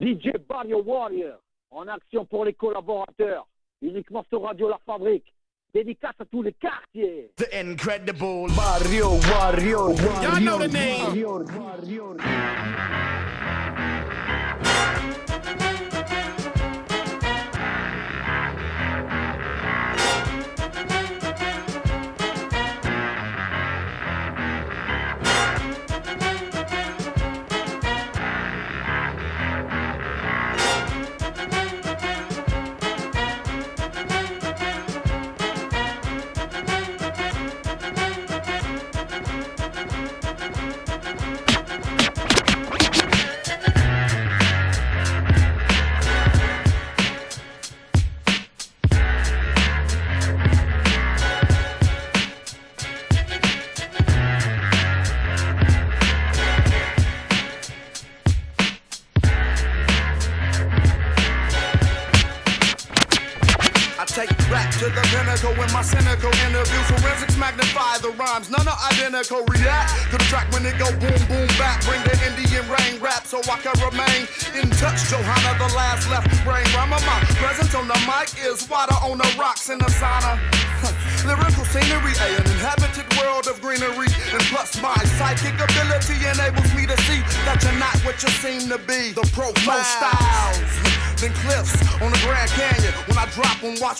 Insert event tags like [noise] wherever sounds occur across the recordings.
DJ Barrio Warrior, en action pour les collaborateurs, uniquement sur Radio La Fabrique. Dédicace à tous les quartiers. The incredible Barrio Warrior. Y'all know the name. Warrior, Warrior.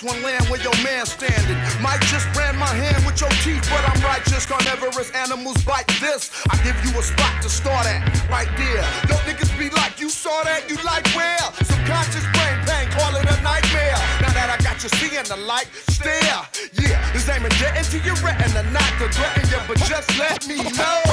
Watch one land where your man standing. Might just brand my hand with your teeth, but I'm righteous. Carnivorous animals bite this. I give you a spot to start at, right there. Don't niggas be like, you saw that, you like where? Subconscious brain pain, call it a nightmare. Now that I got you seeing the light, stare. Yeah, this aiming dead into your retina, not to threaten you, but just let me know.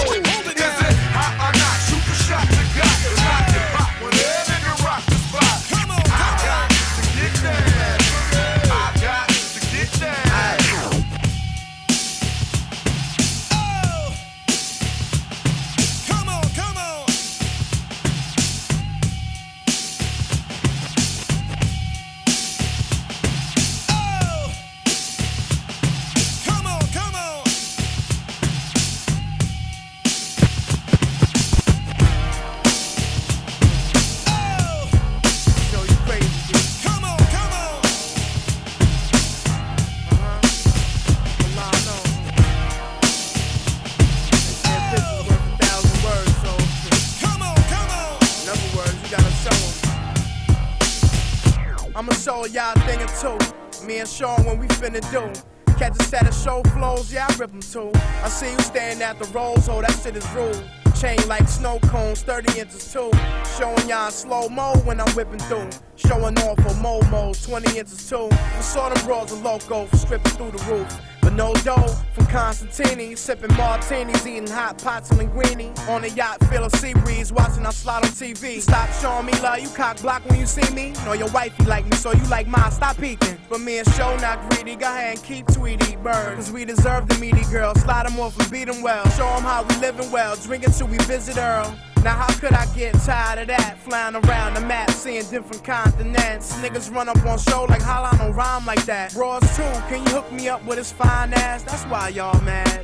At the rolls, oh, that shit is rude. Chain like snow cones, 30 inches too. Showing y'all slow mo when I'm whipping through. Showing off for momos, 20 inches too. I saw them bras are loco for stripping through the roof. But no dough from Constantini, sipping martinis, eating hot pots and linguine. On a yacht of sea breeze, watching I slide on TV. Stop showing me love, you cock block when you see me. Know your wifey like me, so you like mine, stop peeking. But me and Show not greedy, go ahead and keep Tweety bird. Cause we deserve the meaty girl, slide 'em off and beat 'em well. Show Show 'em how we living well, drinking till we visit Earl. Now how could I get tired of that? Flying around the map, seeing different continents. Niggas run up on show like how I don't rhyme like that. Bros too, can you hook me up with his fine ass? That's why y'all mad.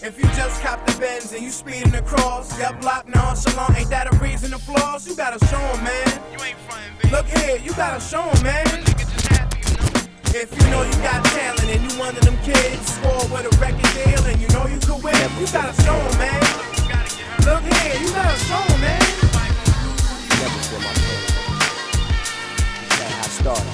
If you just cop the Benz and you speeding across, get blocked nonchalant, ain't that a reason to floss? You gotta show 'em, man. You ain't frontin', Look here, you gotta show 'em, man. Nigga just happy, you know. If you know you got talent and you one of them kids, score with a record deal and you know you could win, you gotta show 'em, man. Look here, you gotta show 'em, man. Never feel my pain. That's how I started.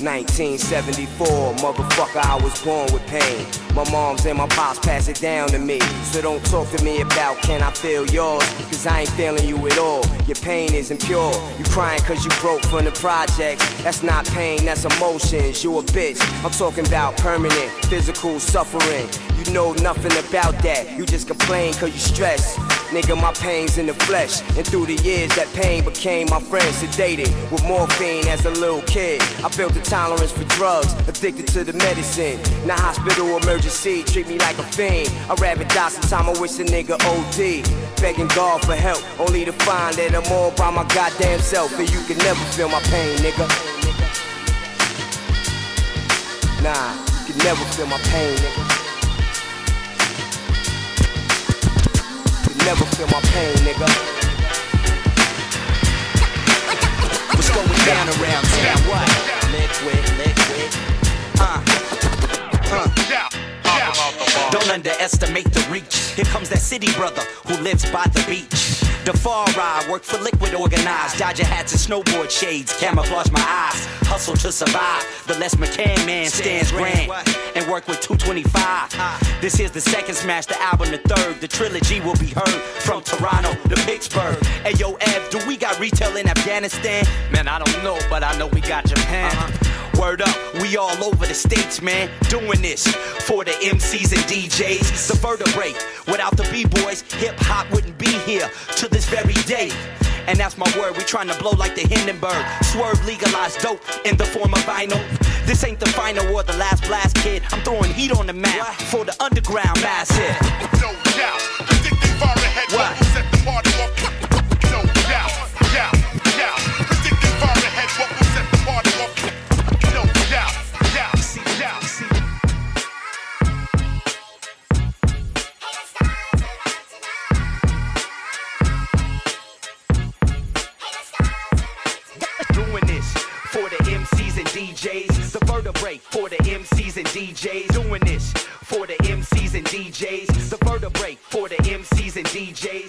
1974, motherfucker, I was born with pain. My moms and my pops pass it down to me. So don't talk to me about can I feel yours? Cause I ain't feeling you at all. Your pain isn't pure. You crying cause you broke from the projects. That's not pain, that's emotions. You a bitch. I'm talking about permanent physical suffering. You know nothing about that. You just complain cause you stress. Nigga, my pain's in the flesh. And through the years, that pain became my friend. Sedated with morphine as a little kid. I built a tolerance for drugs, addicted to the medicine. Now, hospital emergency treat me like a fiend. I'd rather die sometime. I wish a nigga OD. Begging God for help, only to find that I'm all by my goddamn self. And you can never feel my pain, nigga. Nah, you can never feel my pain, nigga. never feel my pain, nigga. What's going down around town? What? Liquid, liquid. Uh. Uh. Don't underestimate the reach. Here comes that city brother who lives by the beach. The far ride, work for liquid organized. Dodger hats and snowboard shades, camouflage my eyes. Hustle to survive. The Les McCann man stands grand and work with 225. This is the second smash, the album the third. The trilogy will be heard from Toronto to Pittsburgh. Hey yo, Ev, do we got retail in Afghanistan? Man, I don't know, but I know we got Japan. Uh-huh. Word up, we all over the states, man. Doing this for the MCs and DJs. The vertebrae, without the B-boys, hip hop wouldn't be here to this very day. And that's my word, we trying to blow like the Hindenburg. Swerve legalized dope in the form of vinyl. This ain't the final or the last blast, kid. I'm throwing heat on the map for the underground massive. No doubt. Predicting far ahead what DJs. Doing this for the MCs and DJs. The vertebrae for the MCs and DJs.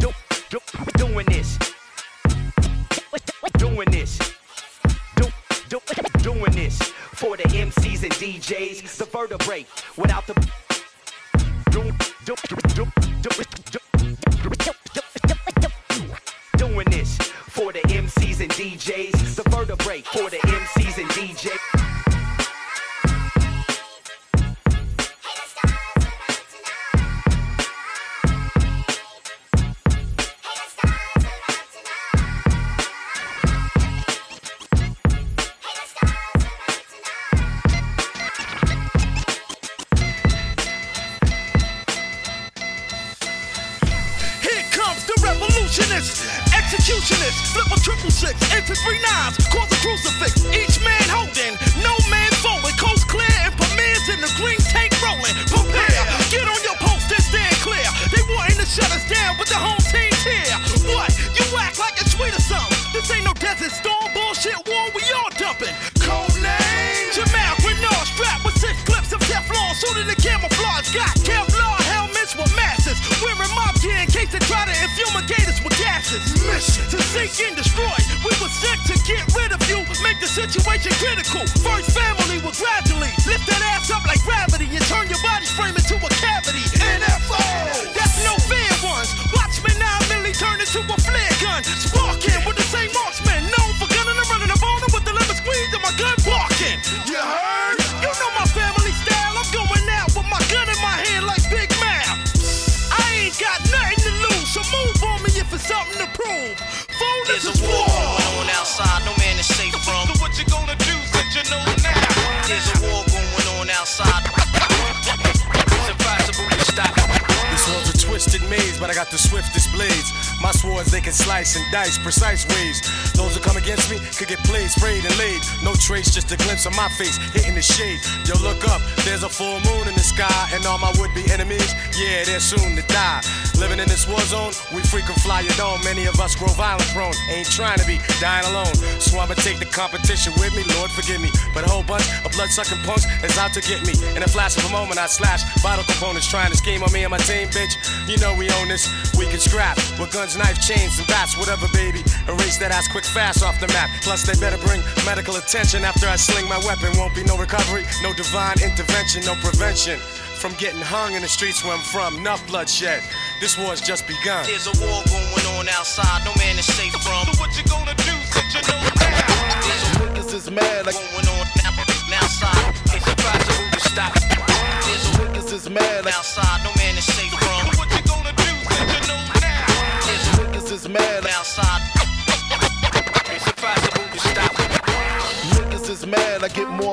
Do, do, doing this. Doing this. Do, do, doing this for the MCs and DJs. The vertebrae without the. Shut us down, but the home team's here. What? You act like it's sweet or something? This ain't no desert storm bullshit war. We all dumping. Code name Jamal Renard strapped with six clips of Teflon, suited in camouflage. Got Kevlar helmets with masses. Wearing mob gear in case they try to infumigate us with gases. Mission to sink and destroy. We were sent to get rid of you, make the situation critical. First family will gradually lift that ass up like gravity and turn your body's frame into a cavity. NFO! Into a flare gun. Sparking with the same marksman. Known for gunning and running up on them with the lemon squeeze and my gun barking. You heard? You know my family style. I'm going out with my gun in my hand like Big Mouth. I ain't got nothing to lose, so move on me if it's something to prove. Fool, this There's is a war going on outside, no man is safe from. So what you gonna do since you know now? There's a war going on outside. It's impossible to stop. This world's a twisted maze, but I got the swiftest blades. My swords, they can slice and dice precise ways. Those who come against me could get played, sprayed, and laid. No trace, just a glimpse of my face hitting the shade. Yo, look up, there's a full moon in the sky, and all my would be enemies, yeah, they're soon to die. Living in this war zone, we frequent fly your dome. Many of us grow violent prone, ain't trying to be dying alone. So I'ma take the competition with me, Lord forgive me. But a whole bunch of blood sucking punks is out to get me. In a flash of a moment, I slash vital components trying to scheme on me and my team, bitch. You know we own this. We can scrap with guns, knife, chains, and bats, whatever, baby. Erase that ass quick fast off the map. Plus, they better bring medical attention after I sling my weapon. Won't be no recovery, no divine intervention, no prevention. From getting hung in the streets where I'm from, enough bloodshed. This war's just begun. There's a war going on outside, no man is safe from. So what you gonna do since you know now? There's a war Niggas is mad like going on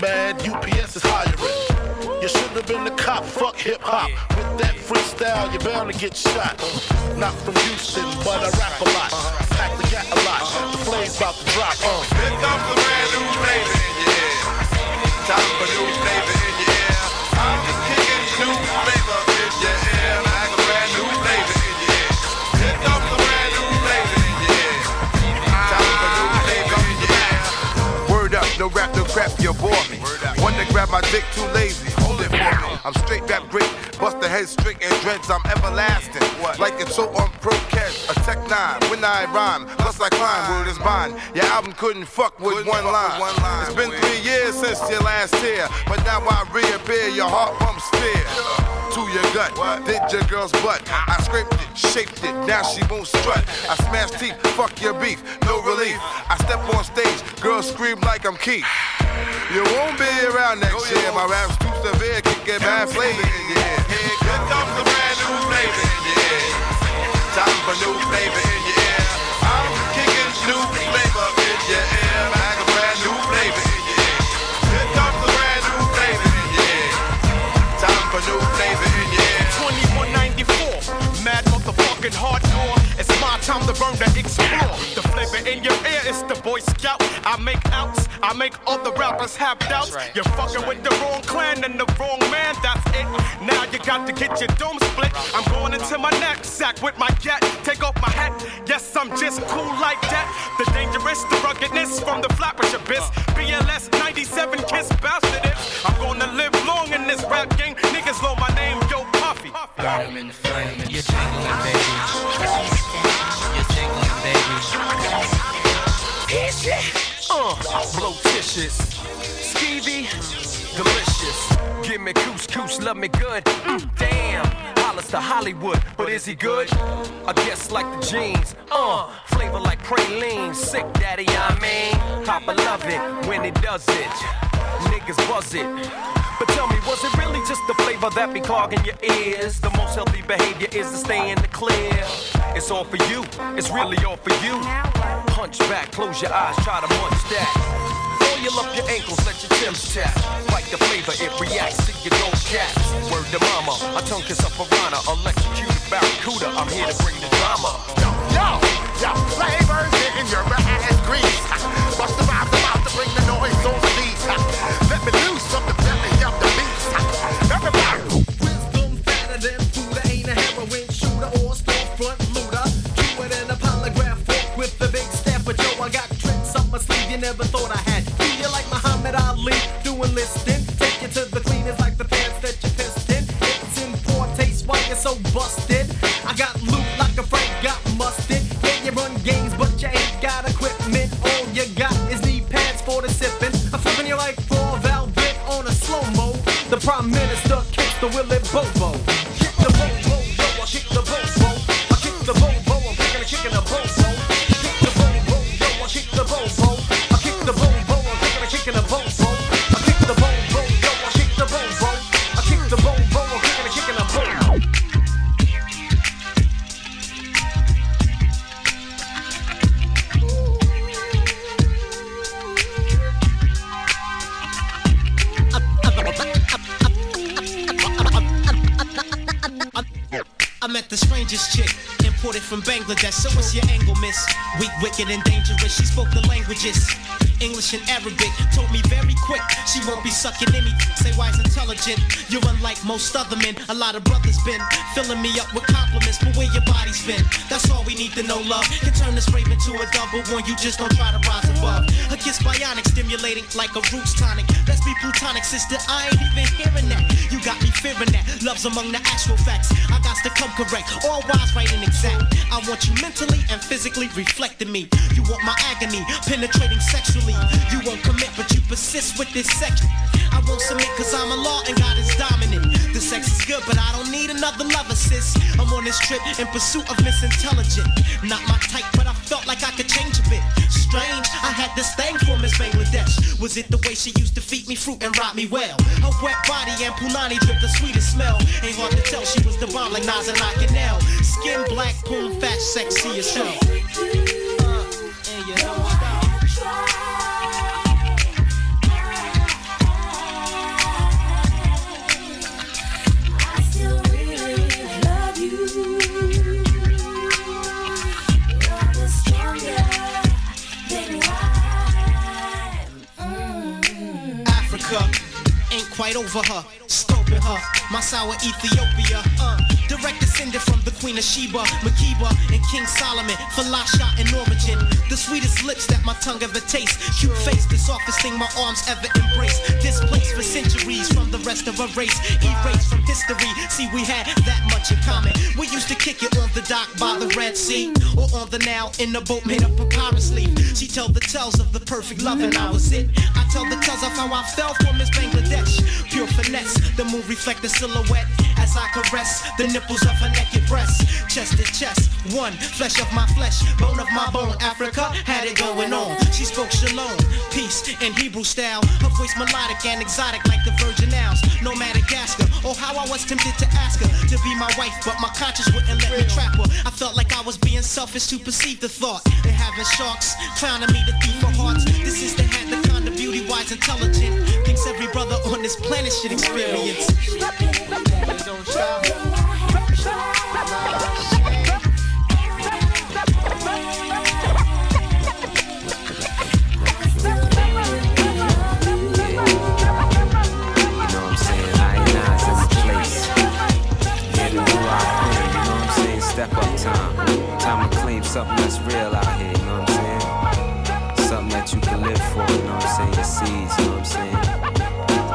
mad, UPS is hiring. You should have been a cop, fuck hip hop. With that freestyle, you're bound to get shot. Not from Houston, but I rap a lot. Pack the gat a lot. The flame's about to drop. Uh. Here comes the brand new your ear. Time for new flavor One to grab my dick, too lazy. It for me. I'm straight rap great, bust the head straight and dreads. I'm everlasting. Like it's so on pro catch, a tech nine. When I rhyme, plus I climb, word is mine. Your album couldn't fuck with one line. one line It's been three years since your last tear, but now I reappear. Your heart pumps fear to your gut. Did your girl's butt. I scraped it, shaped it, now she won't strut. I smash teeth, fuck your beef, no relief. I step on stage, girls scream like I'm Keith. You won't be around next year. My rap's too severe, can get mad flavor in your ear. Here comes the brand new flavor in your ear. Time for new flavor in your ear. I'm kicking new flavor in your ear. Like a brand new flavor in your ear. Here comes the brand new flavor in your ear. Time for new flavor in your ear. 2194, mad motherfucking hardcore. It's my time to burn to explore. The flavor in your ear is the Boy Scout. I make outs, I make all the rappers have doubts. You're fucking with the wrong clan and the got to get your dome split. I'm going into my knapsack with my gat. Take off my hat, yes, I'm just cool like that. The dangerous, the ruggedness from the flappers abyss. BLS 97 kiss bastard it. I'm gonna live long in this rap game. Niggas know my name, yo Puffy. Love me good. Mm, damn, Hollis to Hollywood, but is he good? I guess like the jeans. Uh, flavor like praline, sick daddy, I mean. Papa love it when he does it. Niggas buzz it. But tell me, was it really just the flavor that be clogging your ears? The most healthy behavior is to stay in the clear. It's all for you, it's really all for you. Punch back, close your eyes, try to munch that. Oil up your ankles, let your Tim's tap. Like the flavor, it reacts to your dope cats. Word to mama, I tongue kiss a piranha, electrocuted barracuda. I'm here to bring the drama. Yo, yo, flavors in your ass grease. Bust the vibes about to bring the noise on the beat. Let me loose from the belly of the beast. Everybody. Wisdom fatter than Buddha, ain't a heroin shooter or storefront looter. Truer than a polygraph fork with the big step. But yo, I got tricks up my sleeve you never thought I doing listing? Intelligent. You're unlike most other men. A lot of brothers been filling me up with compliments, but where your body's been. That's all we need to know. Love can turn this rave into a double one. You just don't try to rise above. A kiss bionic, stimulating like a roots tonic. Let's be plutonic, sister. I ain't even hearing that. You got me fearing that. Love's among the actual facts. I got to come correct. All wise, right, and exact. I want you mentally and physically reflecting me. You want my agony, penetrating sexually. You won't commit, but you persist with this sex. I won't submit cause I'm a law and another lover, sis. I'm on this trip in pursuit of Miss Intelligent. Not my type, but I felt like I could change a bit. Strange, I had this thing for Miss Bangladesh. Was it the way she used to feed me fruit and rock me well? Her wet body and punani drip the sweetest smell. Ain't hard to tell she was the bomb like Nas and Canal. Skin black, poom, fat, sexy as hell. Over her, her. My sour Ethiopia, uh, direct descendant from the Queen of Sheba, Makiba, and King Solomon, Falasha and Normagen. The sweetest lips that my tongue ever tastes. Cute face, the softest thing my arms ever embrace. Displaced for centuries from the rest of a race. Erased from history. See, we had that much in common. We used to kick it on the dock by the Red Sea, or on the Nile in a boat made up of papyrus leaf. She tell the tales of the perfect love, and I was it. I tell the tales of how I fell for Miss Bangladesh. Pure finesse, the moon reflect the silhouette as I caress the nipples of her naked breasts. Chest to chest, one flesh of my flesh, bone of my bone. Africa had it going on. She spoke shalom, peace in Hebrew style. Her voice melodic and exotic like the Virgin Isles. No Madagascar. Oh, how I was tempted to ask her to be my wife, but my conscience wouldn't let me trap her. I felt like I was being selfish to perceive the thought. And having sharks clowning me to thief for hearts. This is the hat, wise, intelligent. Thinks every brother on this planet should experience. Step up time. Time to claim something that's real out here, that you can live for, you know what I'm saying? Your seeds, you know what I'm saying?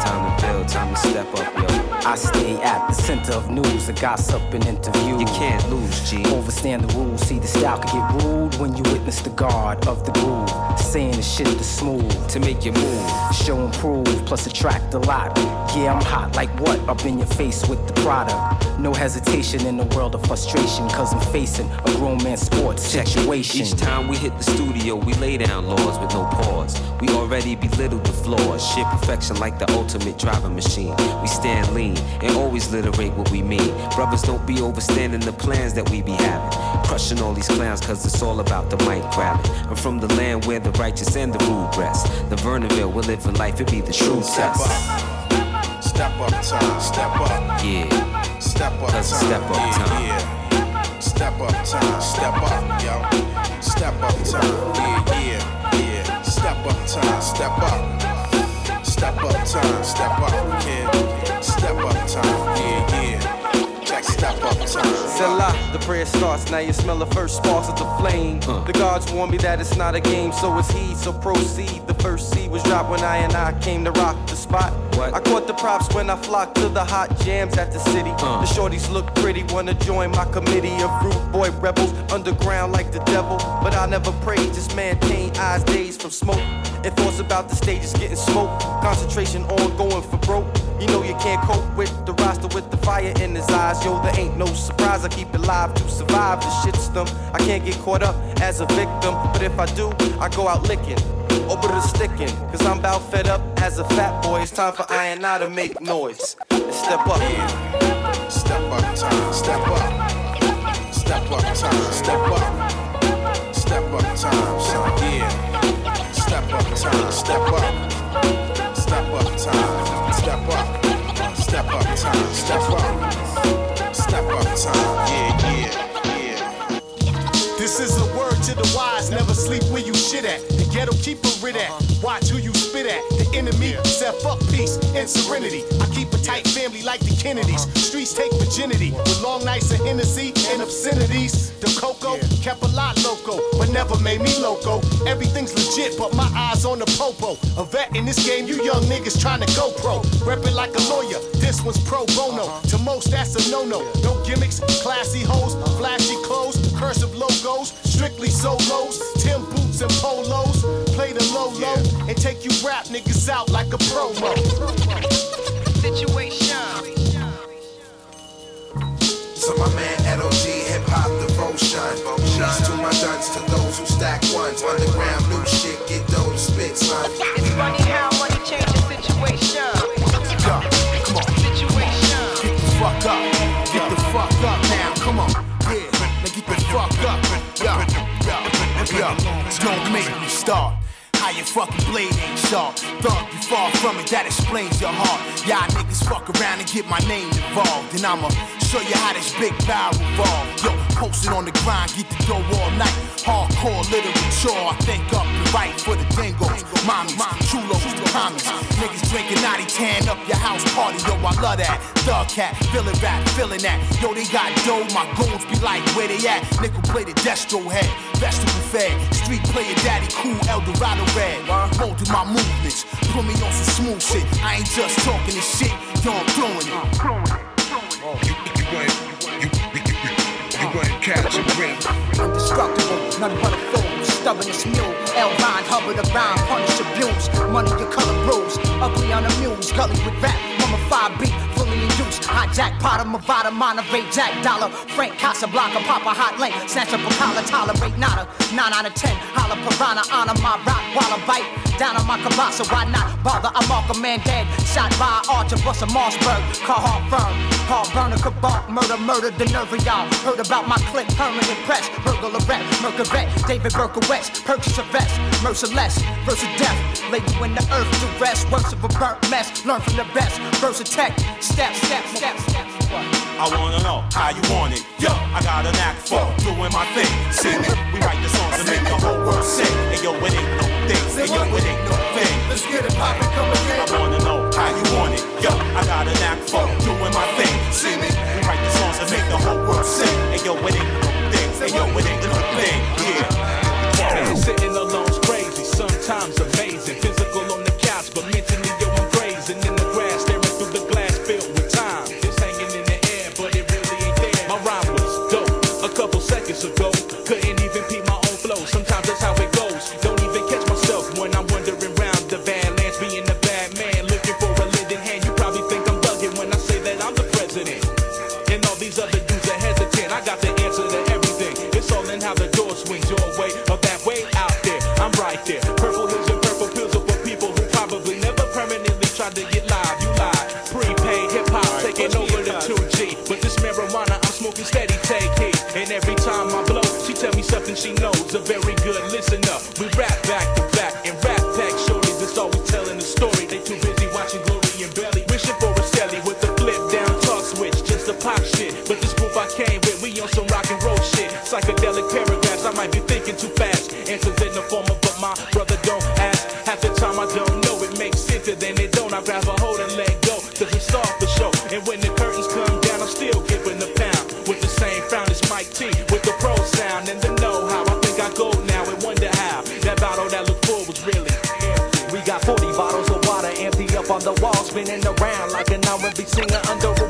Time to build, time to step up, yo. I stay at the center of news, a gossip and interview. You can't lose, G. Overstand the rules, see the style can get rude when you witness the guard of the groove. Saying the shit to smooth. To make you move. Show and prove, plus attract a lot. Yeah, I'm hot like what? Up in your face with the product. No hesitation in the world of frustration, cause I'm facing a grown man sports situation. Each time we hit the studio, we lay down laws with no pause. We already belittled the flaws. Shit perfection like the ultimate driving machine. We stand lean and always literate what we mean. Brothers don't be overstanding the plans that we be having. Crushing all these clowns cause it's all about the mic grabbing. I'm from the land where the righteous and the rude rest. The Vernonville, we're living life, it be the true Step test. up. Step up time. Step up. Yeah. Step up time. step up yeah, time. Yeah. Step up time. Step up, yo. Step up time. Yeah, yeah, yeah. Step up time. Step up. Step up time. Step up, kid. Yeah. Step up time. Selah, the prayer starts. Now you smell the first sparks of the flame. The gods warn me that it's not a game, so it's he. So proceed. The first seed was dropped when I and I came to rock the spot. I caught the props when I flocked to the hot jams at the city. Uh. The shorties look pretty, wanna join my committee of rude boy rebels, underground like the devil. But I never prayed, just maintain eyes dazed from smoke. And thoughts about the stage is getting smoked. Concentration on going for broke. You know you can't cope with the roster with the fire in his eyes. Yo, there ain't no surprise. I keep it live to survive the shitstorm. I can't get caught up as a victim, but if I do, I go out licking. Over the sticking, cause I'm about fed up as a fat boy. It's time for I and I to make noise. And step up. Step up time. Step up. Step up time. Step up. Like the Kennedys. Uh-huh. Streets take virginity with long nights of Hennessy and obscenities. The cocoa kept a lot loco, but never made me loco. Everything's legit, but my eyes on the popo. A vet in this game, you young niggas trying to go pro. Reppin' like a lawyer. This one's pro bono. Uh-huh. To most, that's a no no. No gimmicks, classy hoes, flashy clothes, cursive logos, strictly solos, Tim boots and polos. Play the low low and take you rap niggas out like a promo. [laughs] Situation. To my man LOG, hip hop devotion. Peace to my duns, to those who stack ones. Underground new shit, get those spit, son. It's funny how money changes situation. Yo, come on. Situation. Get the fuck up. Get the fuck up now. Come on. Yeah. Now get the fuck up. Yo. Don't make me start. How your fucking blade ain't sharp. Thug, you far from it, that explains your heart. Y'all niggas fuck around and get my name involved. And I'ma show you how this big bow revolve. Yo, posted on the grind, get the dough all night. Hardcore literature, I think up and right for the dingos. Mommies, chulos, the commies. Niggas drinking naughty, tan up your house party. Yo, I love that. Thug cat, feeling rap, feeling that. Yo, they got dough, my goons be like, where they at? Nickel plated destro head, vegetable fed. Street player daddy, cool Eldorado red. Molded my movements, put me on some smooth shit. I ain't just talking this shit, yo, I'm throwing it. You, you ain't, you, you, you, catching grip. Indestructible, none but a fool. Stubborn as mule, L9, Hubbard, a rhyme, punish, abuse. Money, your color bruise. Ugly, unamused, gully with rap. Mama 5 beat, fully induced. Hijack, Potter, Mavada, Monterey, Jack Dollar. Frank Casablanca, Papa Hot Lane. Snatch up a collar, tolerate nada. 9 out of 10, holla piranha, honor my rock while I bite. Down on my kabasa, why not bother? I'm a man dead. Shot by Archer, a Mossberg. Car hard firm. Hard burner, kabak, murder, murder, the nerve of y'all. Heard about my click, permanent press. Burglar rep, Mercavet, David Berkowitz. Purchase a vest, merciless, versus death. Lay you in the earth to rest. Works of a burnt mess. Learn from the best. Versus tech. Step, step, step, step. I wanna know how you want it. Yo, I got a knack for doing my thing. See me, we write the songs to make the whole world sing. And yo, it ain't no thing. And yo, it ain't no thing. Let's get it poppin', come again. I wanna know how you want it. Yo, I got a knack for doing my thing. See me, we write the songs to make the whole world sing. And yo, it ain't no thing. And yo, it ain't no thing. Yeah. Man, sitting alone's crazy, sometimes amazing. Knows. A very good listener. We rap back to back spinning around like an R&B singer under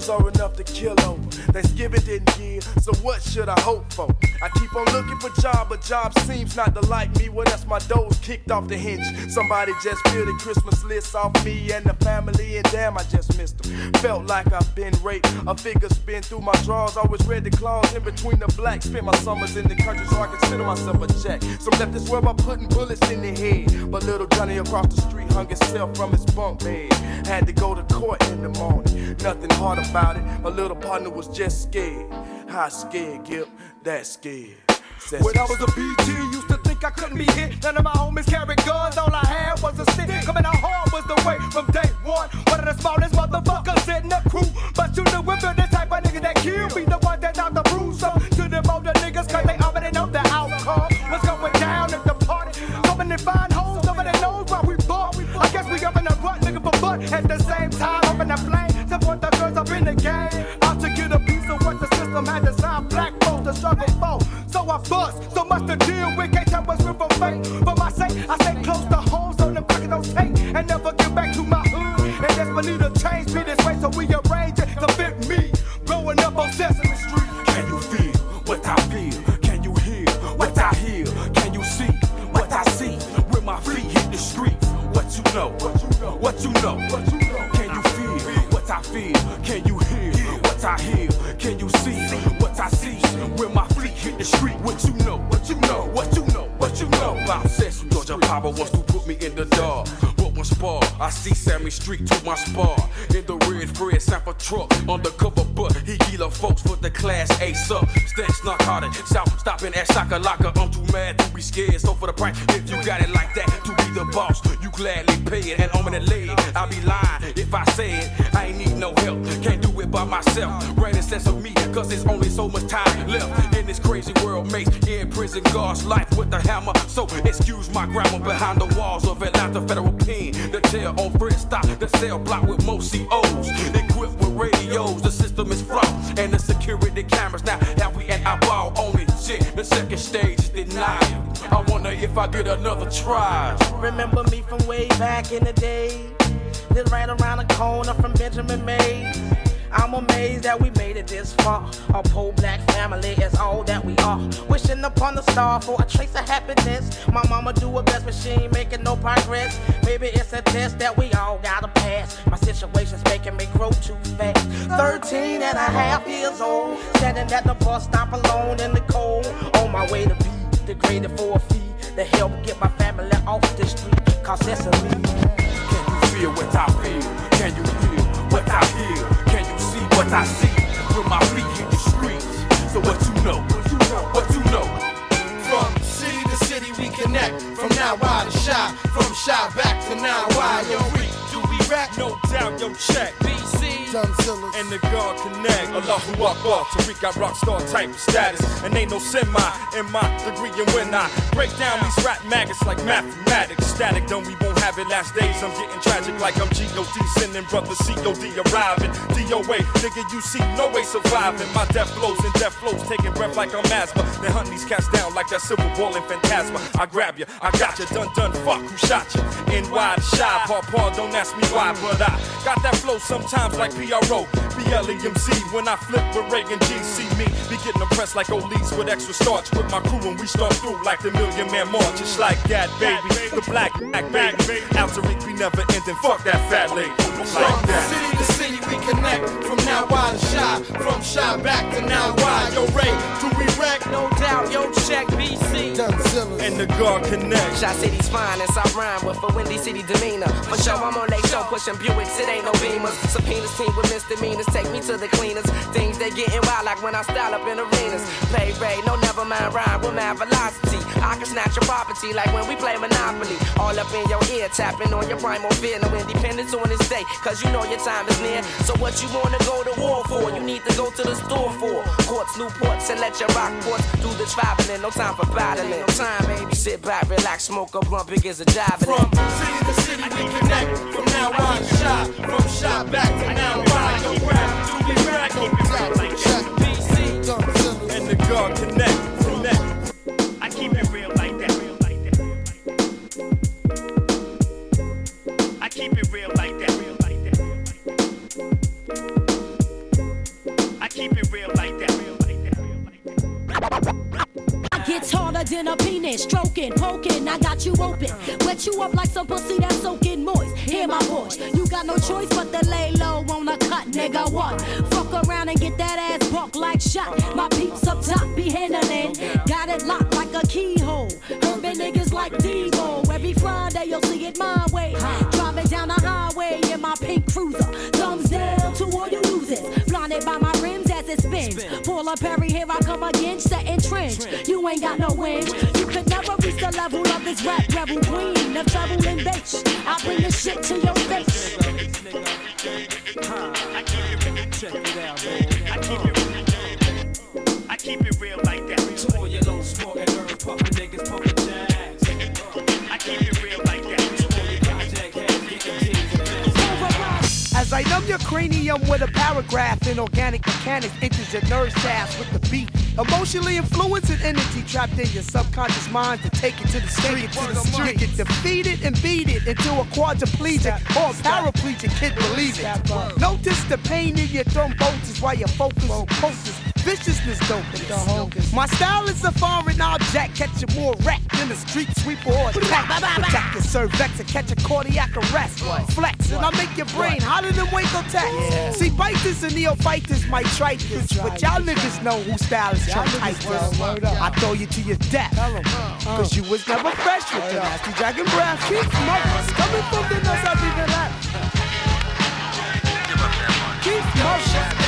words are enough to kill over. Thanksgiving didn't give, so what should I hope for? I keep on looking for job, but job seems not to like me. Well, that's my doors kicked off the hinge. Somebody just peeled the Christmas list off me and the family, and damn, I just missed them. Felt like I've been raped. A figure spin through my drawers. Always read the claws in between the blacks. Spent my summers in the country so I consider myself a jack. Some left this world by putting bullets in their head. But little Johnny across the street hung himself from his bunk bed. Had to go to court in the morning. Nothing hard about it. My little partner was just scared. How scared, Gip? That scared. Says When I was a BG, used to think I couldn't be hit. None of my homies carried guns, all I had was a stick. Coming out hard was the way from day one. One of the smallest motherfuckers in the crew. But you knew we're the type of niggas that kill. Be the one that knock the bruise up to them older niggas, cause they already know the outcome. What's going down at the party? Coming and find hoes, nobody knows why we bought. I guess we up in the rut looking for butt. At the same time, up in the flame. Support the girls up in the game. The system had designed black folks to struggle for. So I bust, so much to deal with. Can't tell what's real from fake. For my sake, I stay close to home, so them pockets don't take. And never get back to my hood. And desperately to change me this way, so we arrange it to fit me. Growing up on Sesame Street. Can you feel what I feel? Can you hear what I hear? Can you see what I see? When my feet hit the streets, what you know? What you know? What you know? What you know? Can you feel what I feel? Can you hear what I hear? Can you see I see? When my fleet hit the street, what you know? What you know? What you know? What you know? About Sesame, Georgia Papa wants to put me in the dark. Spar? I see Sammy Street to my spar. In the red Fred Sample truck, undercover, but he kilo folks for the class A sub. Stench narcotic, south stopping at Shakalaka. I'm too mad to be scared, so for the price, if you got it like that, to be the boss, you gladly pay it. And I'm in the leg, I'll be lying if I said I ain't need no help. Can't do it by myself. Granted sense of me, cause there's only so much time left in this crazy world. Mace in prison, God's life with the hammer. So excuse my grammar behind the walls of Atlanta Federal Pen. The jail on Fred stop, the cell block with most COs. Equipped with radios, the system is flawed. And the security cameras now have we at our ball only shit. The second stage is denial. I wonder if I get another try. Remember me from way back in the day? Lived right around the corner from Benjamin Mays. I'm amazed that we made it this far. Our poor black family is all that we are. Wishing upon the star for a trace of happiness. My mama do her best, but she ain't making no progress. Maybe it's a test that we all gotta pass. My situation's making me grow too fast. 13 and a half years old, standing at the bus stop alone in the cold. On my way to be degraded for a fee to help get my family off the street. Cause Sesame. Can you feel what I feel? Can you hear what I hear? What I see? When my feet hit the streets. So what you know? What you know? What you know? From city to city we connect. From now wide to Chi. From Chi back to now wide. Yo, do we rap? No doubt, yo, check. BC. And the God connect. Allahu Akbar. Tariq got rock star type of status. And ain't no semi in my degree. And when I break down these rap maggots like mathematics, static done, we won't have it last days. I'm getting tragic like I'm G.O.D. sending brother C.O.D. arriving. DOA, nigga, you see no way surviving. My death blows and death flows, taking breath like I'm asthma. Then hunting these cats down like that silver ball in Phantasma. I grab you, I got you, done, done, fuck, who shot you? NY to Chi, paw, paw, don't ask me why, but I got that flow sometimes like PRO, BLEMZ. When I flip with Reagan G, see me be getting impressed like O'Lees with extra starch with my crew, and we start through like the Million Man March. Just like that, baby, the black black baby. Reach, we never ending. Fuck that fat lady. Like that. City to city we connect. From now wide to Chi. From Chi back to now wide. Yo, Ray, do we wreck? No doubt, yo, check BC. And the God connect. Shot City's fine, and I rhyme with a Windy City demeanor. For sure, I'm on they show, pushing Buicks, it ain't no beamers. Subpoenas team with misdemeanors, take me to the cleaners. Things they getting wild, like when I style up in arenas. Play Ray, no never mind rhyme with mad velocity. I can snatch your property, like when we play Monopoly. All up in your ear, tapping on your primal fear. No independence on this day, cause you know your time is near. So what you wanna go to war for? You need to go to the store for. Ports, new ports, and let your rock ports do the traveling. No time for battling. No time, baby. Sit back, relax, smoke a blunt, big as a job. From city to city we connect. From now to Chi. From Chi back to now wide. Yo, rap, do we rap? Rap like that. BC. And the God connect. In a penis, stroking, poking. I got you open, wet you up like some pussy that's soaking moist. Hear my voice, you got no choice but to lay low on a cut, nigga. What? Fuck around and get that ass buck like shot. My peeps up top be handling, got it locked like a keyhole. Urban niggas like Devo. Every Friday you'll see it my You ain't got no win. You could never reach the level of this rap rebel queen of trouble and bass. I bring the shit to your face. I keep it Check it out, man. I keep it I keep it real like that. To all your low smoking, herb pumping niggas pumping jacks. I keep it real like that. To all your project heads getting G's and Benz. As I numb your cranium with a paragraph in organic mechanics, enters your nerve shafts with the beat. Emotionally influencing energy trapped in your subconscious mind to take it to the street. To the street. Get defeated and beat it into a quadriplegic or a paraplegic kid, believe it. Notice the pain in your thrombosis while your focus on Viciousness don't My style is a foreign object, catch you more wreck than a street sweeper or attack. Protect your cervix and catch a cardiac arrest. Flex, and I make your brain hotter than Waco Tech. See, biters and neophytes might try this, but y'all niggas know who style is trying I throw you to your death, cause you was never fresh with your nasty dragon breath. Keep smoking, coming from the nose I've even left. Keep smoking.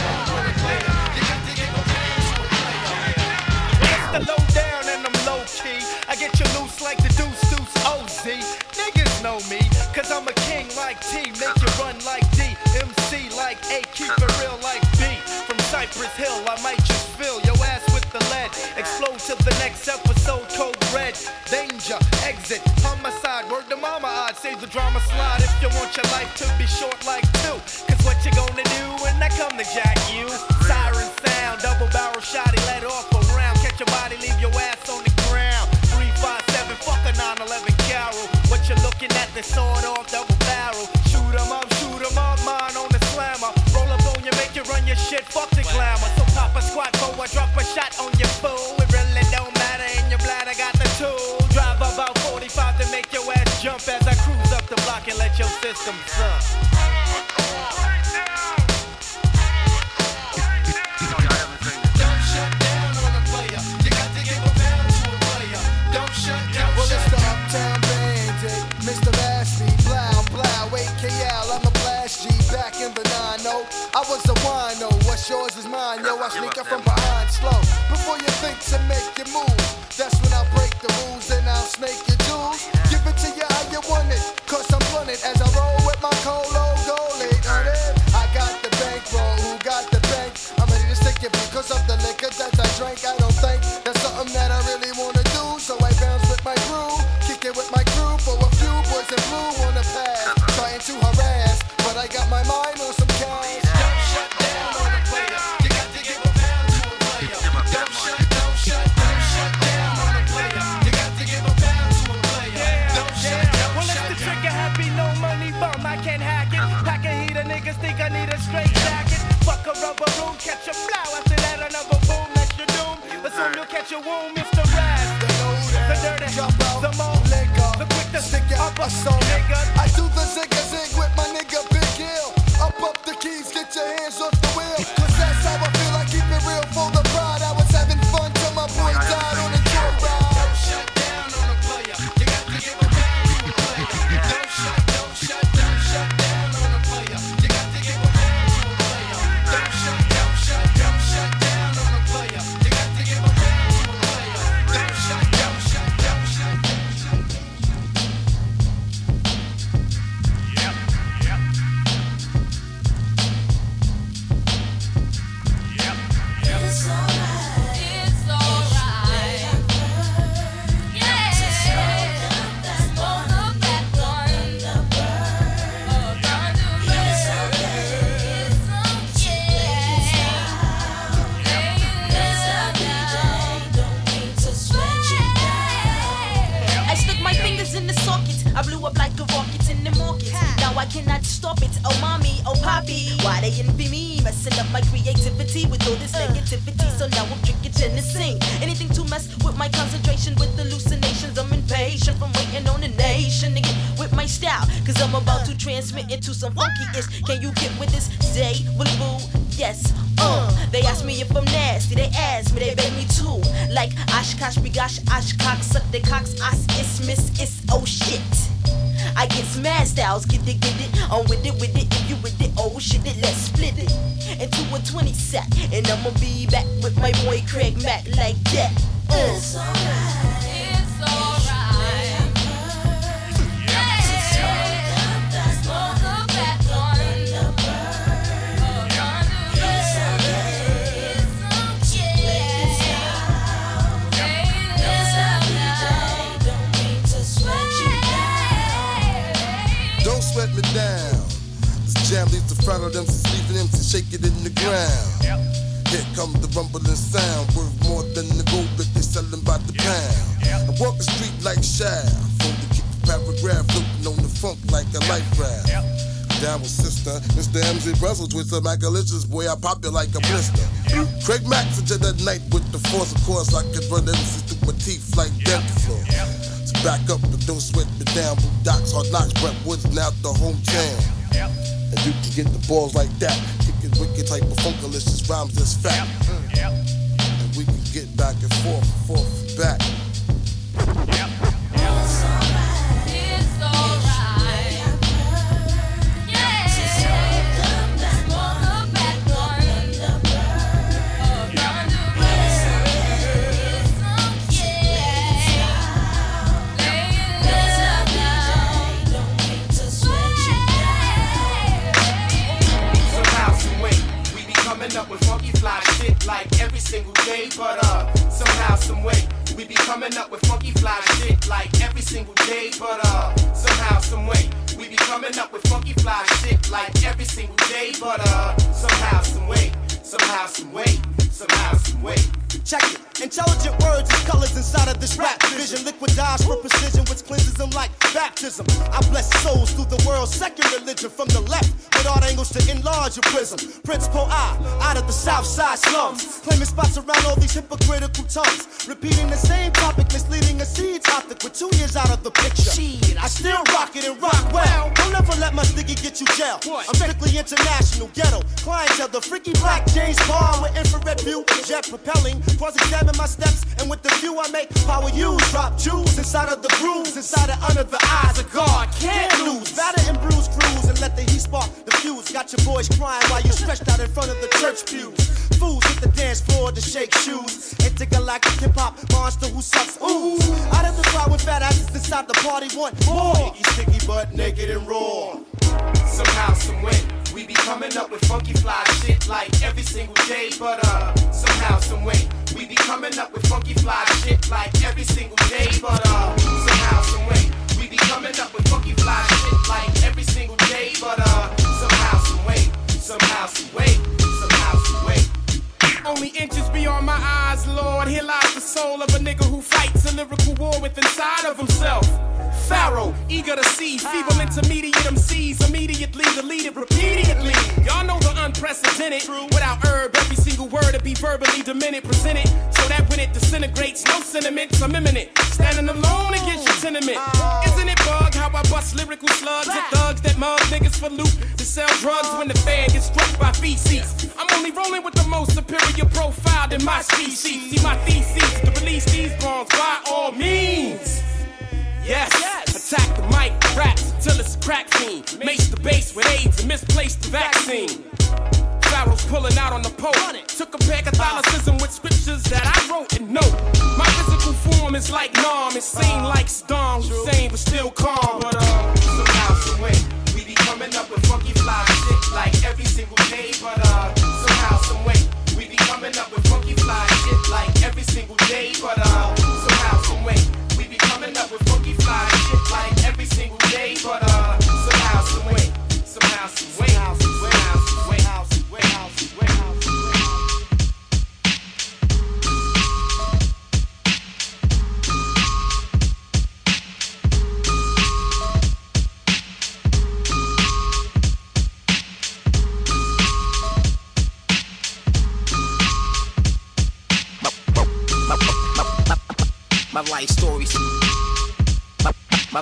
The low down and I'm low key. I get you loose like the deuce deuce OZ. Niggas know me, cause I'm a king like T. Make you run like D. MC like A. Keep it real like B. From Cypress Hill, I might just fill your ass with the lead. Explode to the next episode, code red. Danger, exit, homicide. Word to mama, I'd save the drama slide if you want your life to be short like two. Cause what you gonna do when I come to jack you? Siren sound, double barrel shotty, let off the sword off, double barrel. Shoot 'em up, shoot 'em up, mine on the slammer. Roll up on you, make you run your shit, fuck the glamour. So pop a squat for I drop a shot on your fool. It really don't matter in your bladder, got the tool. Drive about 45 to make your ass jump as I cruise up the block and let your system suck. Comes the rumbling sound, worth more than the gold that they selling by the pound. I walk the street like Shaft, to keep the paragraph floating on the funk like a life raft. Down with sister, Mr. MZ Brussels with some accolades, boy, I pop you like a blister. Craig Max into the night with the force, of course, I could run MCs through my teeth like dental floss. So back up, but don't sweat me down. Blue Docks, Hard Knocks, Brett Woods, now the hometown. And you can get the balls like that. Wicked type of funkalicious rhymes that's fat. Mm, and we can get back and forth, forth, and back. Coming up with funky fly shit like every single day. But uh, somehow, some way, we be coming up with funky fly shit like every single day. But uh, somehow, some way, somehow, some way, somehow, some way. Check it. Intelligent words and colors inside of this rap vision. Liquidize for precision, which cleanses them like baptism. I bless souls through the world's second religion from the left, with art angles to enlarge your prism. Prince Po I, out of the south side slums, claiming spots around all these hypocritical tongues. Repeating the same topic, misleading a seed topic with two years out of the picture. I still rock it and rock well. Don't ever let my sticky get you jail. I'm strictly international, ghetto. Clientele, the freaky black James Bond with infrared view, jet propelling. Cross examine my steps, and with the view I make, power use. Drop jewels inside of the grooves, inside of under the eyes of God. Can't lose. Batter and bruise cruise, and let the heat spark the fuse. Got your boys crying while you stretched out in front of the church pews. Fools hit the dance floor to shake shoes. Intergalactic hip hop monster who sucks. Ooh, out of the crowd with fat asses inside the party want more. Sticky, butt naked and raw. Somehow, some way, we be coming up with funky fly shit like every single day. But uh, somehow, some way, we be coming up with funky fly shit like every single day. But uh, somehow, some way, we be coming up with funky fly shit like every single day. But uh, somehow, some way, somehow, some Only inches beyond my eyes, Lord. Here lies the soul of a nigga who fights a lyrical war with inside of himself. Pharoahe, eager to see, feeble intermediate MCs, immediately deleted repeatedly. Y'all know the unprecedented. Without herb, every single word to be verbally demented, presented. That when it disintegrates, no sentiments, I'm imminent. Standing alone against your tenement. Isn't it bug how I bust lyrical slugs at thugs that mug niggas for loot to sell drugs when the fan gets struck by feces? I'm only rolling with the most superior profile than my species. See my thesis to release these bombs by all means. Yes, attack the mic, raps till it's a crack scene. Mace the bass with AIDS and misplaced the vaccine. Pharoahe's pulling out on the pole. Took a pair Catholicism with scriptures that I wrote and note. My physical form is like Nam, it's sane like Saddam Hussein, but still calm. But uh, somehow, some way, we be coming up with funky fly shit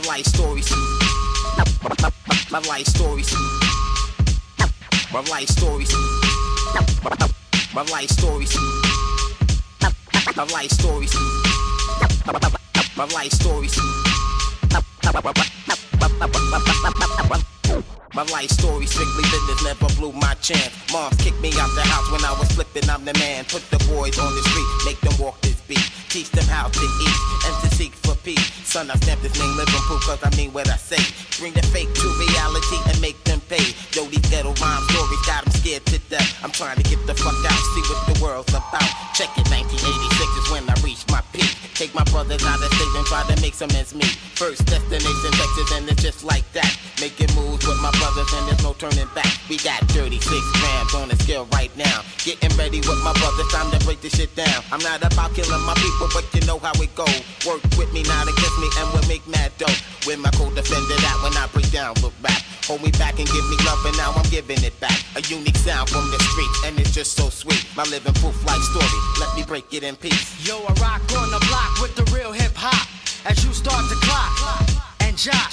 My, life stories. My, life stories. My life stories. My life stories. My life stories. My life stories. My life story, strictly business, never blew my chance. Moms kicked me out the house when I was flipping, I'm the man. Put the boys on the street, make them walk this beat. Teach them how to eat and to seek peace. Son, I stamp this name living proof cause I mean what I say. Bring the fake to reality and make them pay. Yo, these ghetto rhyme stories got them scared to death. I'm trying to get the fuck out, see what the world's about. Check it, 1986 is when I reached my peak. Take my brothers out of state and try to make some ends meet. First destination Texas and it's just like that. Making moves with my brothers and there's no turning back. We got 36 grams on the scale right now. Getting ready with my brothers, time to break this shit down. I'm not about killing my people, but you know how it go. Work with me, not against me, and we'll make mad dough. With my co-defender that when I break down with rap. Hold me back and give me love, and now I'm giving it back. A unique sound from the street and it's just so sweet. My living proof life story, let me break it in peace. Yo, I rock on the block with the real hip hop. As you start to clock and jock.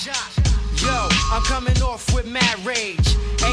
Yo, I'm coming off with mad rage. 18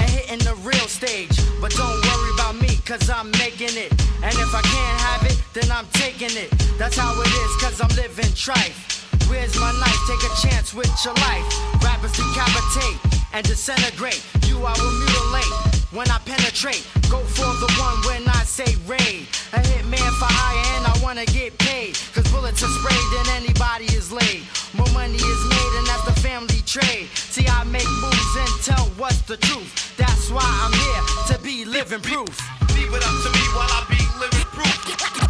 and hitting the real stage. But don't worry about me, cause I'm making it. And if I can't have it, then I'm taking it. That's how it is, cause I'm living trife. Where's my knife? Take a chance with your life. Rappers decapitate and disintegrate. You I will mutilate when I penetrate. Go for the one when I say raid. A hitman for hire and I wanna get paid. Cause bullets are sprayed and anybody is laid. More money is made and that's the family trade. See, I make moves and tell what's the truth. That's why I'm here to be living proof. Leave it up to me while I be living proof.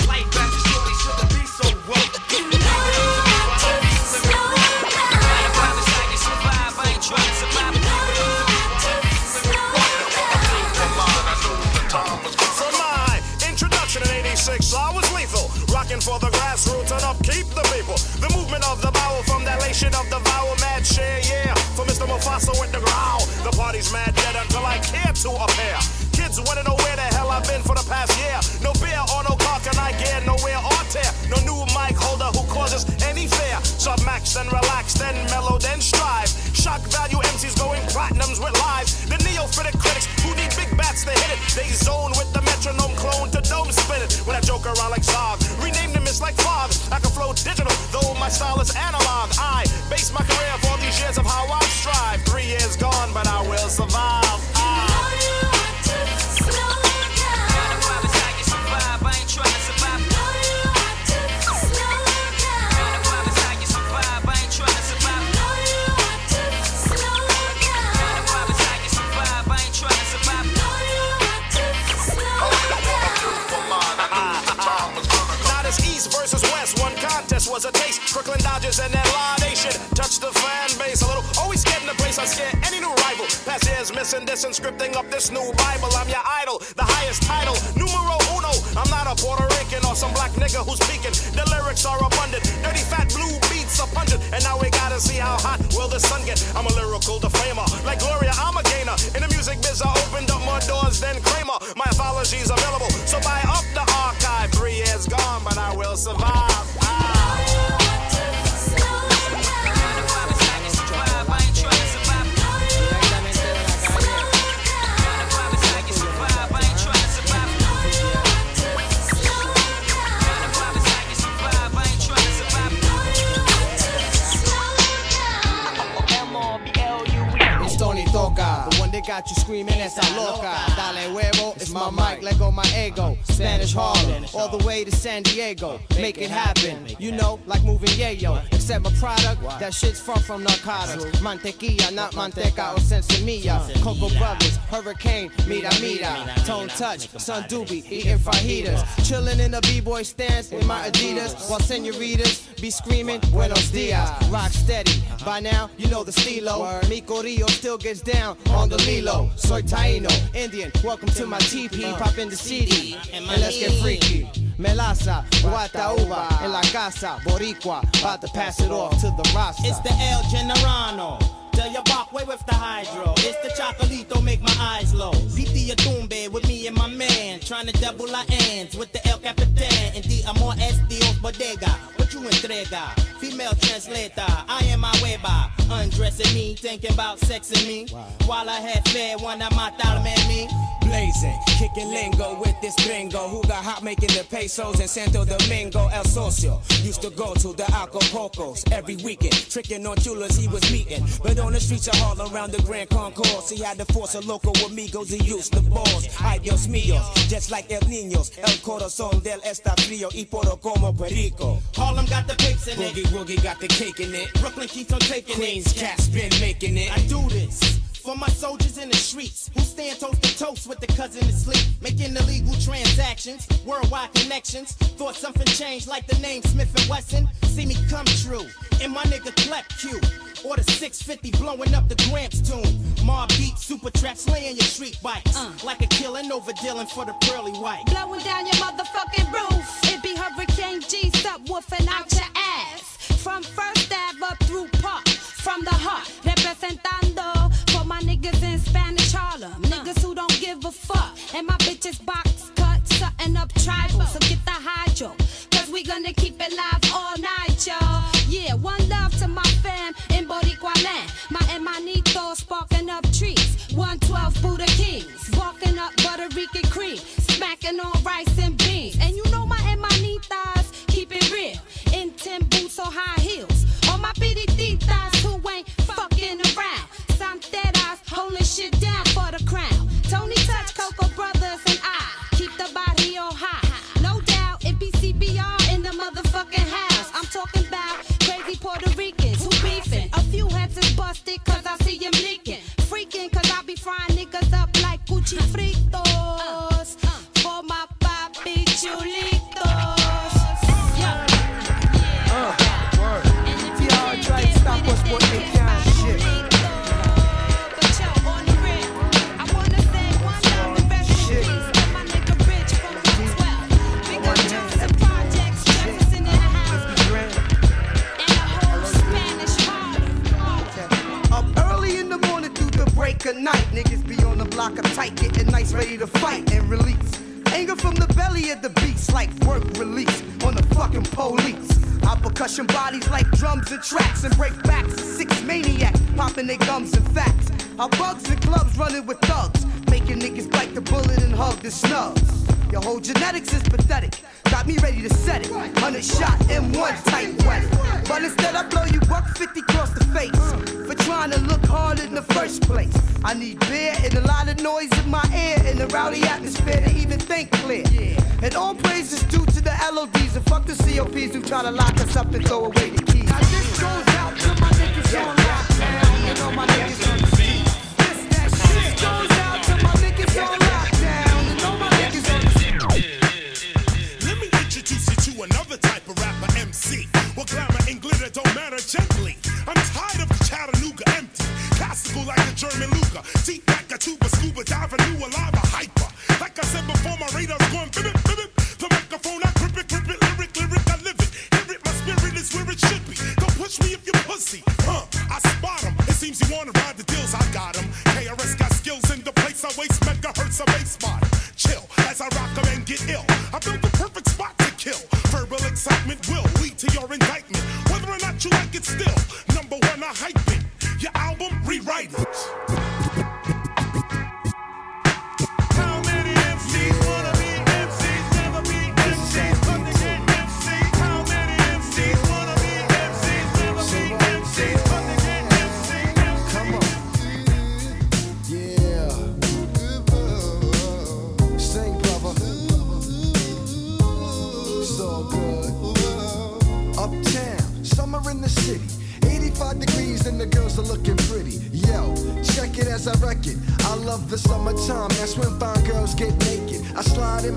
Light back the story shouldn't be so woke. Leave it up to me while I be living proof. I promise I can survive. I ain't trying to survive. For introduction in 86, I was lethal. Rocking for the grassroots and upkeep the people. The movement of the bowel from dilation of the vowel. Mad share, yeah. For Mr. Mufasa with the growl. The party's mad dead until I care to appear. Kids wanna know where the hell Past year. No beer or no car can I get nowhere or tear. No new mic holder who causes any fear. Submax then relax, then mellow, then strive. Shock value MCs going platinums with lives. The neophytic critics who need big bats to hit it. They zone with the metronome clone to dome spin it. When I joke around like Zog, rename them it's like fog. I can flow digital, though my style is analog. I base my career for these years of how I strive. Three years gone, but I will survive. Ah. I Was a taste. Brooklyn Dodgers and that Law Nation touch the fan base a little. Always getting the place. I scare any new rival. Past years missing this and scripting up this new Bible. I'm your idol, the highest title. Numero uno. I'm not a Puerto Rican or some black nigga who's speaking. The lyrics are abundant. Dirty fat blue beats are pungent. And now we gotta see how hot will the sun get. I'm a lyrical defamer. Like Gloria, I'm a gainer. In the music biz, I opened up more doors than Kramer. My apologies available. So buy up the archive. Three years gone, but I will survive. Screaming, esa loca. Dale huevo, it's my mic, let go my ego. Spanish Harlem, all the way to San Diego. Make it happen, you know, like moving yayo. Except my product, that shit's far from narcotics. Mantequilla, not manteca or sensimilla. Coco Brothers, Hurricane, mira mira. Tone touch, Sun Doobie, eating fajitas. Chilling in the b-boy stance in my Adidas, while senoritas be screaming Buenos dias. Rock steady, by now you know the stilo. Mi Corillo still gets down on the Lilo. Soy Taino, Indian. Welcome to my TP. Pop in the CD and let's get freaky. Melaza, Guatauba, en la casa, Boricua, about to pass it off to the Rasta. It's the El Generano. Tell your bark way with the hydro. It's the chocolito, make my eyes low. Piti Tumbe with me and my man. Trying to double our ends with the El Capitan. And the Amor es Dios Bodega. Entrega. Female translator, I am my weba. Undressing me, thinking about sexing me. While I had fed one of my me. Blazing, kicking lingo with this gringo who got hot making the pesos in Santo Domingo, El Socio. Used to go to the Acapulcos every weekend, tricking on chulas he was meeting. But on the streets of Harlem, around the Grand Concourse, he had to force a local amigos he used the balls. Ay Dios míos, just like El Niños, El Corazón del Está Frío y Poro como Perico. Harlem got the in it. Boogie Woogie got the cake in it. Brooklyn keeps on taking Queens it. cats been making it. I do this for my soldiers in the streets who stand toast to toast with the cousin asleep, making illegal transactions, worldwide connections. Thought something changed like the name Smith and Wesson. See me come true in my nigga Clep Q. Or the 650 blowing up the Gramps tune. Mob beat, super traps, laying your street bikes. Uh. Like a killing over dealing for the pearly white. Blowing down your motherfucking roof. It be Hurricane G subwoofing out your ass. From First Ave up through Park. From the heart, representando for my niggas in Spanish Harlem. Uh. Niggas who don't give a fuck. And my bitches box cut, something up tribal. So get the hydro. Cause we gonna keep it live sparking up trees. 112 Buddha Kings. Walking up Puerto Rican cream. Smacking on rice Gucci Our bugs and clubs running with thugs, making niggas bite the bullet and hug the snubs. Your whole genetics is pathetic. Got me ready to set it. 100 shot M1 tight wet. But instead I blow you buck 50 across the face for trying to look hard in the first place. I need beer and a lot of noise in my ear and a rowdy atmosphere to even think clear. And all praise is due to the LODs and fuck the COPs who try to lock us up and throw away the keys. Now this goes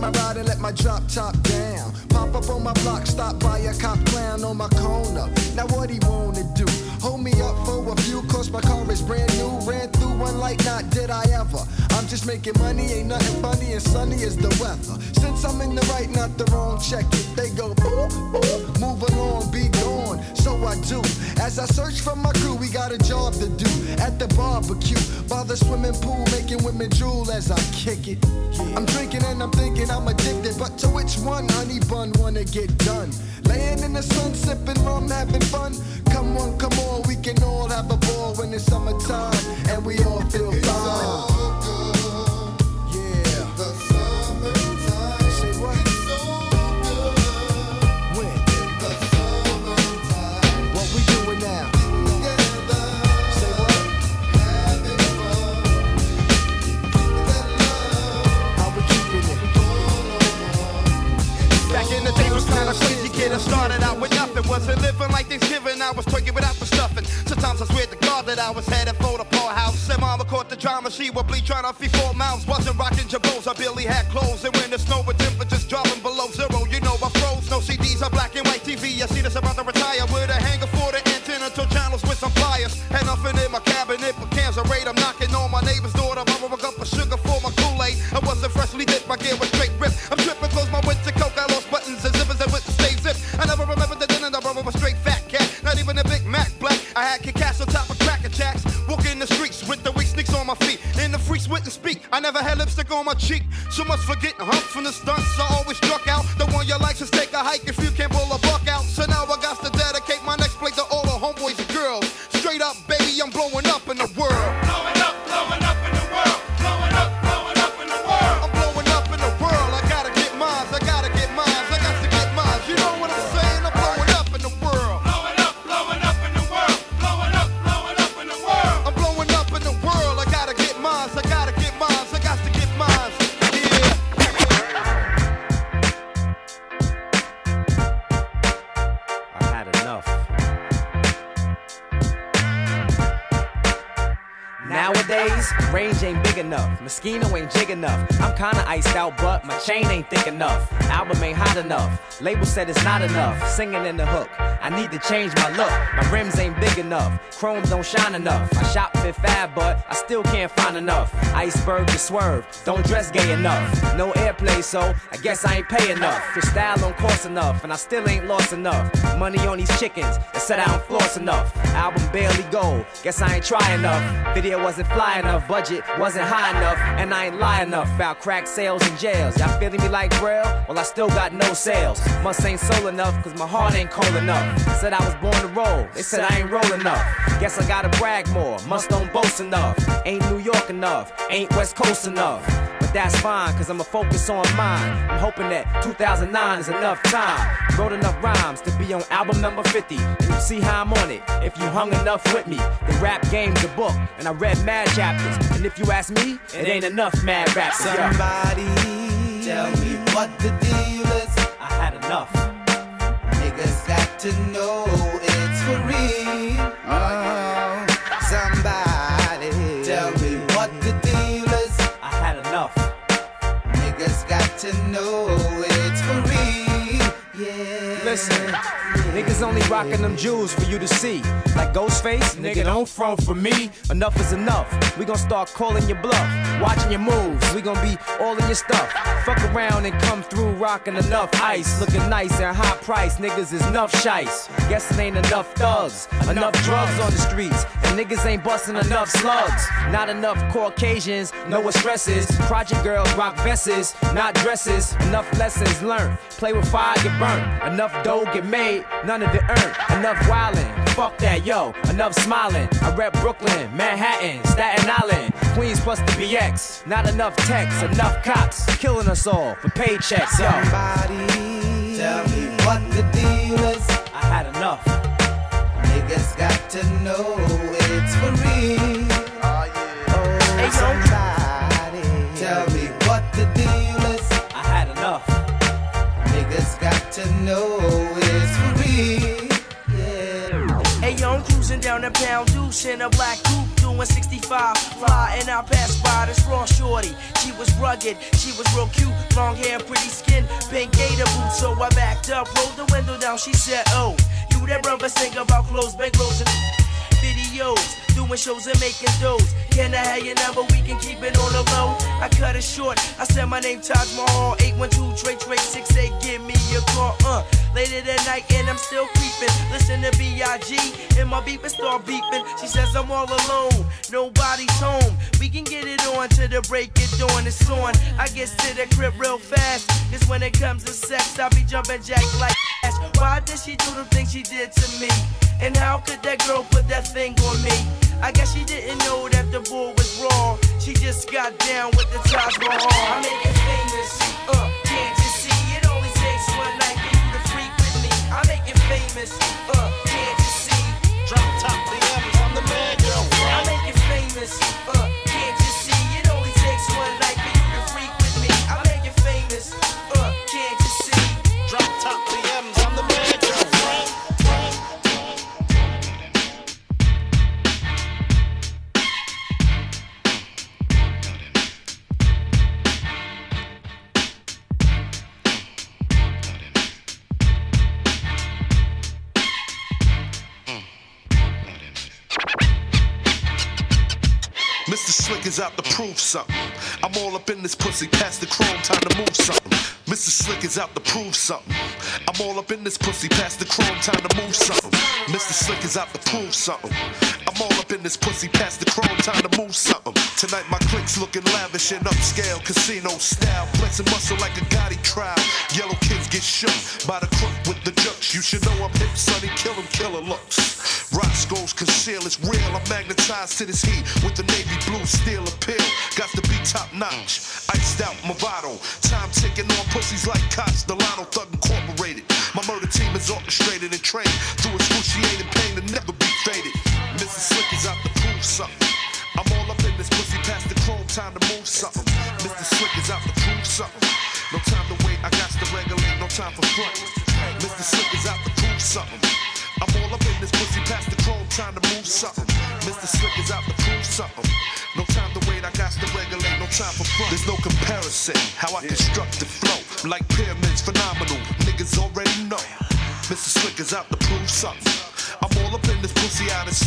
my ride and let my drop top down. Pop up on my block, stop by a cop clown on my corner. Now what he wanna do? Hold me up for a few, cause my car is brand new. Ran through one like not did I ever. I'm just making money, ain't nothing funny and sunny as the weather. Since I'm in the right, not the wrong, check it. They go boom, boom, move along, be gone. I do. As I search for my crew, we got a job to do at the barbecue by the swimming pool, making women drool as I kick it. I'm drinking and I'm thinking I'm addicted, but to which one, honey bun, wanna get done? Laying in the sun, sipping rum, having fun. Come on, come on, we can all have a ball when it's summertime and we all feel fine. Out. Wasn't living like Thanksgiving. I was twerking without the stuffing. Sometimes I swear to God that I was headed for the poorhouse. Said mama caught the drama. She would trying to feed four mouths. Wasn't rocking jabos. I barely had clothes. And when the snow with temperatures dropping below zero, you know I froze. No CDs, a black and white TV. I see this about to retire with a hanger for the antenna to channels with some pliers. Had nothing in my cabinet but cans of raid. So much for getting humped from the stunts. I enough. Ain't jig enough. I'm kinda iced out, but my chain ain't thick enough. Album ain't hot enough. Label said it's not enough. Singing in the hook. I need to change my look. My rims ain't big enough. Chrome don't shine enough. I shop fit Fab, but I still can't find enough. Iceberg to swerve. Don't dress gay enough. No airplay, so I guess I ain't pay enough. Your style don't cost enough, and I still ain't lost enough. Money on these chickens, and said I don't floss enough. Album barely gold. Guess I ain't try enough. Video wasn't fly enough. Budget wasn't high enough, and I ain't lie enough about crack sales and jails. Y'all feeling me like Braille? Well, I still got no sales. Must ain't soul enough, cause my heart ain't cold enough. Said I was born to roll. They said I ain't roll enough. Guess I gotta brag more. Must don't boast enough. Ain't New York enough. Ain't West Coast enough. But that's fine, cause I'ma focus on mine. I'm hoping that 2009 is enough time. Wrote enough rhymes to be on album number 50. You see how I'm on it. If you hung enough with me, the rap game's a book. And I read mad chapters. And if you ask me, it ain't enough mad raps. Somebody tell me what the deal is. I had enough. Niggas got to know it's for real. Oh, somebody tell me what the deal is. I had enough. Niggas got to know Listen, niggas only rocking them jewels for you to see. Like Ghostface, nigga, don't front for me. Enough is enough. We gon' start calling your bluff, watching your moves. We gon' be all in your stuff. Fuck around and come through rocking enough ice. Looking nice and high price. Niggas is enough shice. Guess it ain't enough thugs, enough drugs on the streets. And niggas ain't busting enough slugs. Not enough Caucasians know what stress is. Project girls rock vests, not dresses. Enough lessons learned. Play with fire, get burnt. Enough dough get made, none of it earned. Enough wildin', fuck that, yo. Enough smiling. I rep Brooklyn, Manhattan, Staten Island, Queens plus the BX. Not enough techs, enough cops killing us all for paychecks, yo. Somebody tell me what the deal is. I had enough. Niggas got to know it's for real. Oh, somebody tell me what the deal is. I had enough. Niggas got to know cruising down the pound deuce in a black coupe doing 65. Fly and I passed by this raw shorty. She was rugged, she was real cute, long hair, pretty skin, pink gator boots. So I backed up, rolled the window down. She said, Oh, you that brother sing about clothes, bankrolls, and videos. Doing shows and making doughs. Can I have your number? We can keep it on the low. I cut it short. I said my name Taj Mahal. 812 Trey Trey 68. Give me your call. Uh, later that night and I'm still creeping. Listen to B.I.G. and my beeping start beeping. She says I'm all alone. Nobody's home. We can get it on to the break it dawn. It's on. I get to the crib real fast. Cause when it comes to sex, I be jumping jack like ass. Why did she do the things she did to me? And how could that girl put that thing on me? I guess she didn't know that the bull was wrong. She just got down with the Taj Mahal. I make it famous. Uh, can't you see? It only takes one night for you to freak with me. I make it famous. Uh, Is out to prove something. I'm all up in this pussy, past the chrome, time to move something. Mr. Slick is out to prove something. I'm all up in this pussy, past the chrome, time to move something. Mr. Slick is out to prove something. All up in this pussy, past the chrome, time to move something. Tonight my clique's looking lavish and upscale, casino style, flexing muscle like a Gotti trial. Yellow kids get shook by the crook with the jokes. You should know I'm hip, sonny, kill 'em, killer looks. Roscoe's conceal, it's real. I'm magnetized to this heat with the navy blue steel appeal. Got to be top notch. Iced out Movado. Time ticking on pussies like Cots, Delano Thug Incorporated. My murder team is orchestrated and trained through excruciating pain to never be faded. Mr. Slick is out to prove something. I'm all up in this pussy past the chrome, time to move something. Mr. Slick is out to prove something. No time to wait, I got to regulate, no time for front. Mr. Slick is out to prove something. I'm all up in this pussy past the chrome, time to move something. Mr. Slick is out to prove something. No time to wait, I got to regulate, no time for front. There's no comparison, how I construct the flow. Like pyramids, phenomenal, niggas already know. Mr. Slick is out to prove something.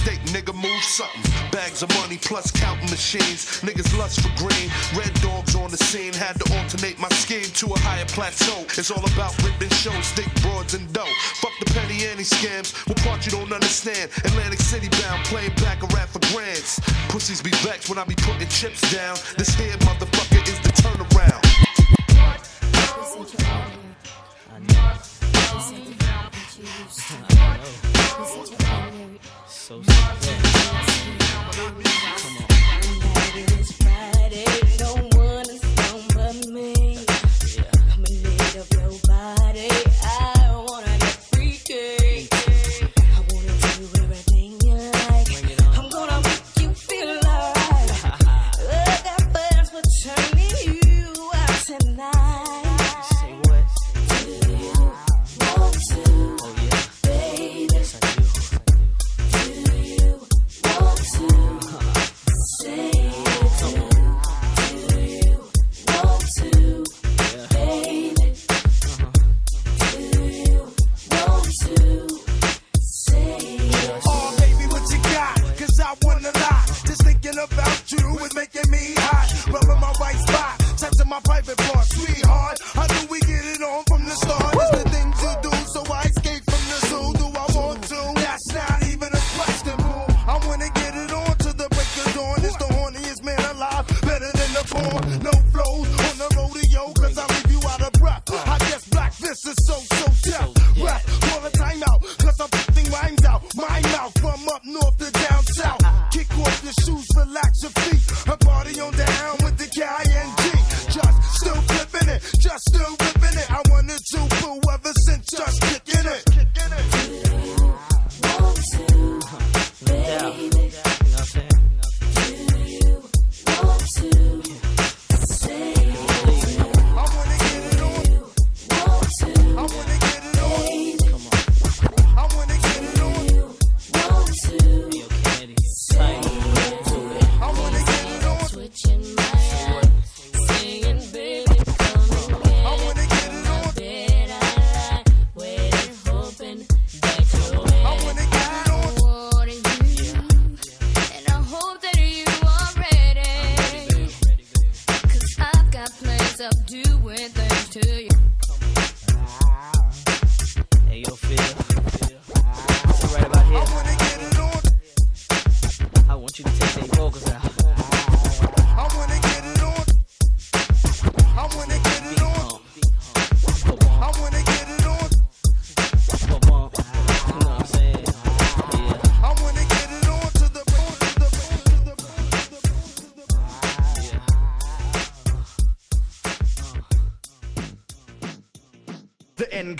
State, nigga, move something. Bags of money plus counting machines. Niggas lust for green. Red dogs on the scene. Had to alternate my scheme to a higher plateau. It's all about ripping shows, thick broads and dough. Fuck the penny ante scams. What part you don't understand? Atlantic City bound, playing back a rap for grands. Pussies be vexed when I be putting chips down. This here motherfucker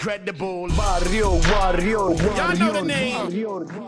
incredible Mario, Mario. Y'all know the name. Mario.